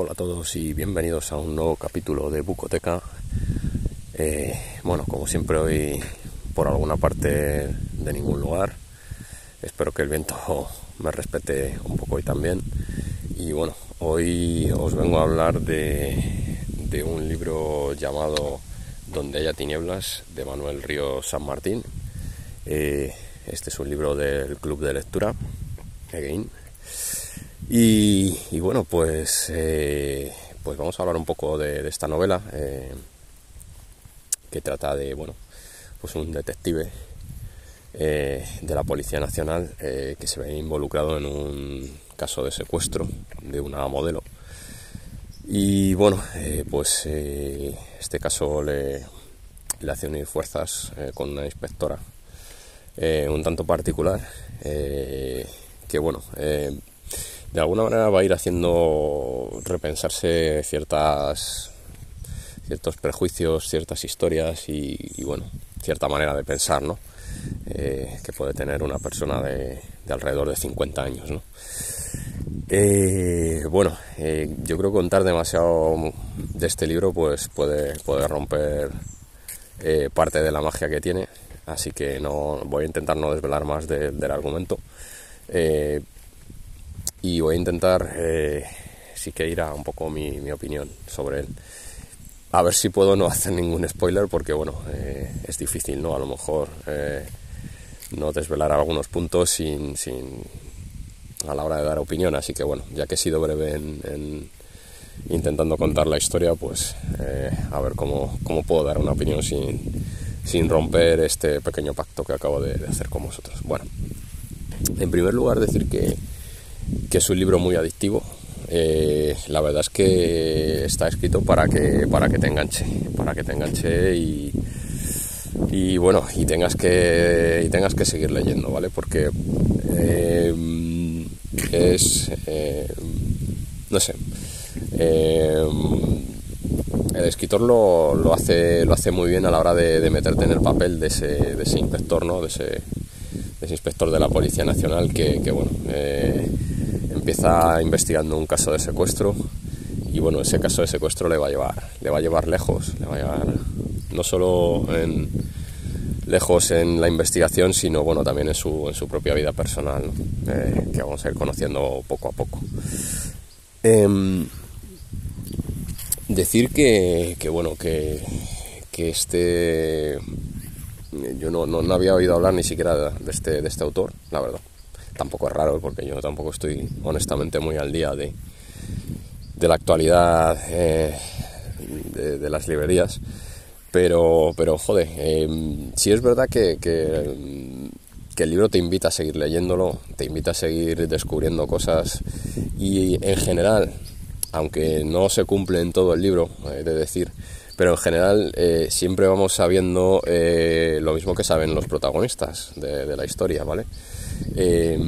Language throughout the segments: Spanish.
Hola a todos y bienvenidos a un nuevo capítulo de Bucoteca. Eh, bueno, como siempre hoy por alguna parte de ningún lugar. Espero que el viento me respete un poco hoy también. Y bueno, hoy os vengo a hablar de, un libro llamado Donde haya tinieblas de Manuel Río San Martín. Eh, este es un libro del Club de Lectura, Again. Y, bueno, pues, eh, pues vamos a hablar un poco de, esta novela eh, que trata de, bueno, pues un detective eh, de la Policía Nacional que se ve involucrado en un caso de secuestro de una modelo. Y bueno, pues este caso le, hace unir fuerzas con una inspectora un tanto particular que bueno de alguna manera va a ir haciendo repensarse ciertas ciertos prejuicios, ciertas historias y, bueno, cierta manera de pensar. Eh, que puede tener una persona de, alrededor de 50 años, ¿no? Eh, bueno, eh, yo creo que contar demasiado de este libro pues puede, puede romper parte de la magia que tiene, así que no voy a intentar no desvelar más del argumento y voy a intentar eh, sí que ir a un poco mi, mi, opinión sobre él. A ver si puedo no hacer ningún spoiler porque bueno, eh, es difícil, ¿no? A lo mejor eh, no desvelar algunos puntos sin, sin, a la hora de dar opinión, así que bueno, ya que he sido breve en, en intentando contar la historia, pues eh, a ver cómo, cómo, puedo dar una opinión sin, sin romper este pequeño pacto que acabo de, de hacer con vosotros. Bueno, en primer lugar decir que que es un libro muy adictivo. Eh, la verdad es que está escrito para que, para que te enganche, para que te enganche y, bueno, y tengas que, y tengas que seguir leyendo, ¿vale? Porque eh, es, eh, no sé, el escritor lo, lo, hace, lo hace muy bien a la hora de, meterte en el papel de ese, de ese inspector, ¿no? De ese, inspector de la Policía Nacional que, bueno, empieza investigando un caso de secuestro y bueno, ese caso de secuestro le va a llevar, le va a llevar lejos, le va a llevar no solo lejos en la investigación, sino bueno, también en su, en su propia vida personal, eh, que vamos a ir conociendo poco a poco. Eh, decir que, que, bueno, que, que este yo no, no, no, había oído hablar ni siquiera de este, de este autor, la verdad tampoco es raro porque yo tampoco estoy honestamente muy al día de, de la actualidad eh, de, las librerías. Pero, pero joder, eh, es verdad que, que, que el libro te invita a seguir leyéndolo, te invita a seguir descubriendo cosas y en general, aunque no se cumple en todo el libro, he de decir, pero en general eh, siempre vamos sabiendo eh, lo mismo que saben los protagonistas de, la historia, ¿vale? Eh,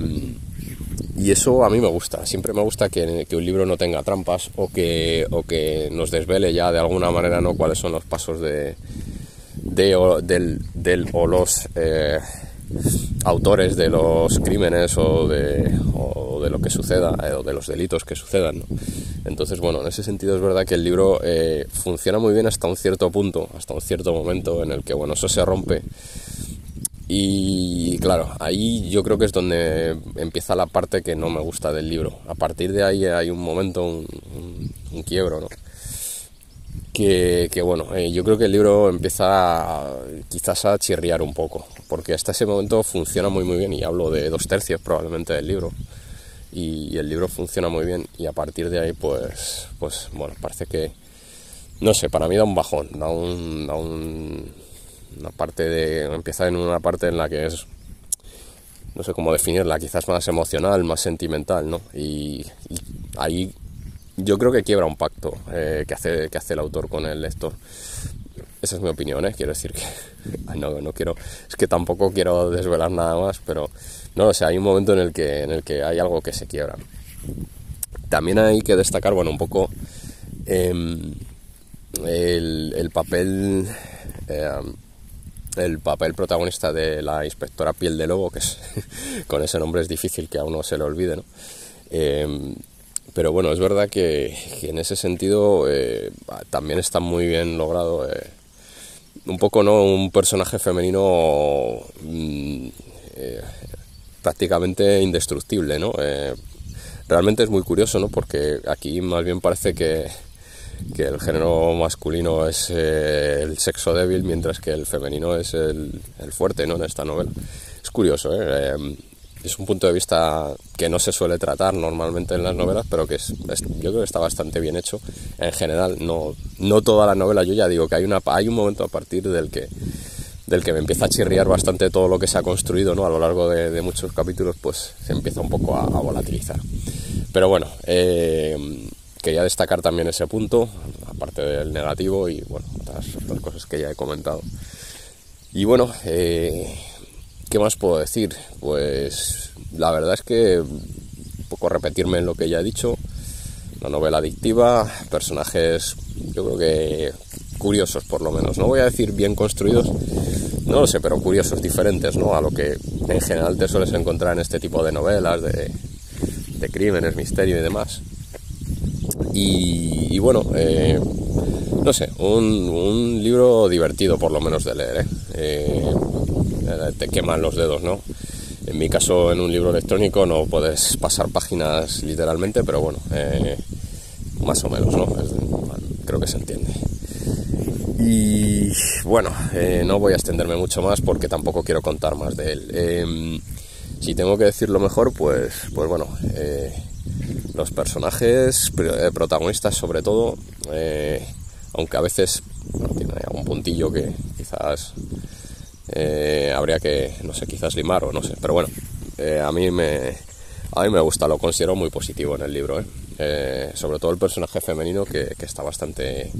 y eso a mí me gusta, siempre me gusta que, un libro no tenga trampas o que, o que nos desvele ya de alguna manera ¿no? cuáles son los pasos de, del, del, o los autores de los crímenes o de, o de lo que suceda eh, o de los delitos que sucedan. Entonces, bueno, en ese sentido es verdad que el libro eh, funciona muy bien hasta un cierto punto, hasta un cierto momento en el que, bueno, eso se rompe. Y claro, ahí yo creo que es donde empieza la parte que no me gusta del libro. A partir de ahí hay un momento, un, quiebro, ¿no? que, bueno, eh, yo creo que el libro empieza quizás a chirriar un poco, porque hasta ese momento funciona muy muy bien y hablo de dos tercios probablemente del libro y, el libro funciona muy bien y a partir de ahí pues, pues bueno, parece que, no sé, para mí da un bajón, da un, da un una parte de, empieza en una parte en la que es no sé cómo definirla, quizás más emocional, más sentimental, ¿no? y ahí yo creo que quiebra un pacto eh, que, hace, que hace el autor con el lector. Esa es mi opinión, ¿eh? quiero decir que no, no quiero, es que tampoco quiero desvelar nada más, pero no, o sea, hay un momento en el que, en el que hay algo que se quiebra. También hay que destacar, bueno, un poco em, el, papel, em, el papel protagonista de la inspectora Piel de Lobo, que es, con ese nombre es difícil que a uno se le olvide, ¿no? Em, pero bueno, es verdad que, en ese sentido eh, también está muy bien logrado. Eh, un poco, ¿no? Un personaje femenino mm, eh, prácticamente indestructible, ¿no? realmente es muy curioso, ¿no? Porque aquí más bien parece que, que el género masculino es el sexo débil, mientras que el femenino es el, el, fuerte, ¿no? En esta novela. Es curioso, ¿eh? es un punto de vista que no se suele tratar normalmente en las novelas, pero que es, yo creo que está bastante bien hecho en general. No, no toda la novela, yo ya digo que hay, una, hay un momento a partir del que, del que me empieza a chirriar bastante todo lo que se ha construido ¿no? a lo largo de, muchos capítulos, pues se empieza un poco a, volatilizar. Pero bueno, eh, quería destacar también ese punto, aparte del negativo y bueno, otras, cosas que ya he comentado. Y bueno, eh, ¿Qué más puedo decir? Pues la verdad es que un poco repetirme en lo que ya he dicho. Una novela adictiva, personajes yo creo que curiosos por lo menos. No voy a decir bien construidos, no lo sé, pero curiosos, diferentes ¿no? a lo que en general te sueles encontrar en este tipo de novelas de, crímenes, misterio y demás. Y, bueno, eh, no sé, un, libro divertido por lo menos de leer. ¿eh? Eh, eh, te queman los dedos, ¿no? En mi caso, en un libro electrónico no puedes pasar páginas literalmente, pero bueno, más o menos, ¿no? creo que se entiende. Y bueno, no voy a extenderme mucho más porque tampoco quiero contar más de él. Em, si tengo que decirlo mejor, pues, pues bueno, los personajes protagonistas sobre todo, aunque a veces tiene algún puntillo que quizás eh, habría que, no sé, quizás limar o no sé. Pero bueno, eh, a, mí me, a mí me gusta, lo considero muy positivo en el libro. ¿eh? sobre todo el personaje femenino que, está bastante...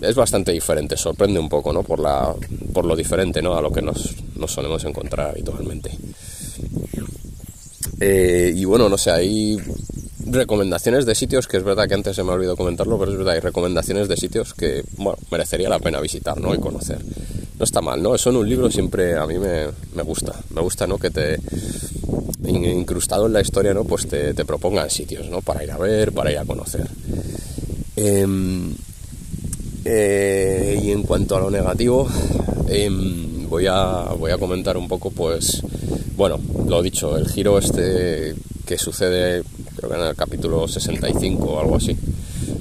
Es bastante diferente, sorprende un poco, ¿no? Por, la, por lo diferente, ¿no? A lo que nos, nos solemos encontrar habitualmente. y bueno, no sé, hay recomendaciones de sitios que es verdad que antes se me ha olvidado comentarlo, pero es verdad, hay recomendaciones de sitios que, bueno, merecería la pena visitar, ¿no? Y conocer no está mal, ¿no? Eso en un libro siempre a mí me, gusta. Me gusta, ¿no? Que te, incrustado en la historia, ¿no? Pues te, propongan sitios, ¿no? Para ir a ver, para ir a conocer. Em, eh, y en cuanto a lo negativo, em, voy, a, voy a comentar un poco, pues, bueno, lo dicho, el giro este que sucede, creo que en el capítulo 65 o algo así,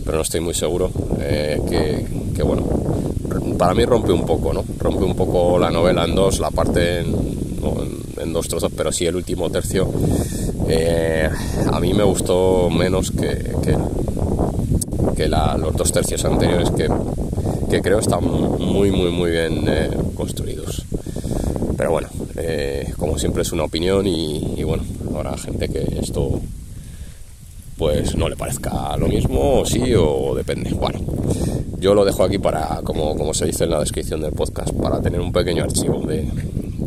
pero no estoy muy seguro, eh, que, que, bueno, para mí rompe un poco, ¿no? Rompe un poco la novela en dos, la parte en, dos trozos, pero sí el último tercio eh, a mí me gustó menos que, que, los dos tercios anteriores que, creo están muy, muy, muy bien eh, construidos. Pero bueno, como siempre es una opinión y, bueno, habrá gente que esto pues no le parezca lo mismo, sí, o depende. Bueno, yo lo dejo aquí para, como, como se dice en la descripción del podcast, para tener un pequeño archivo de,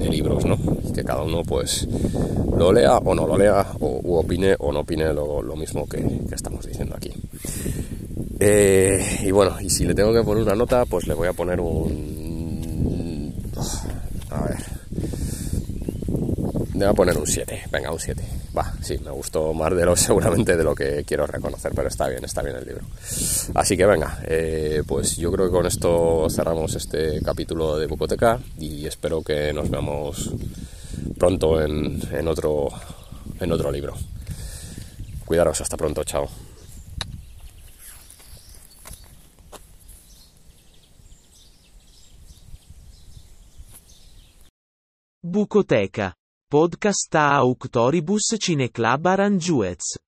libros, ¿no? Que cada uno pues lo lea o no lo lea, o opine o no opine lo, mismo que, estamos diciendo aquí. Eh, y bueno, y si le tengo que poner una nota, pues le voy a poner un... A ver. Le voy a poner un 7, venga, un 7. Va, sí, me gustó más de lo seguramente de lo que quiero reconocer, pero está bien, está bien el libro. Así que venga, eh, pues yo creo que con esto cerramos este capítulo de Bucoteca y espero que nos veamos pronto en, en, otro, en otro libro. Cuidaros, hasta pronto, chao. Bucoteca. Podcast a Auctoribus Cineclub Aranjuez.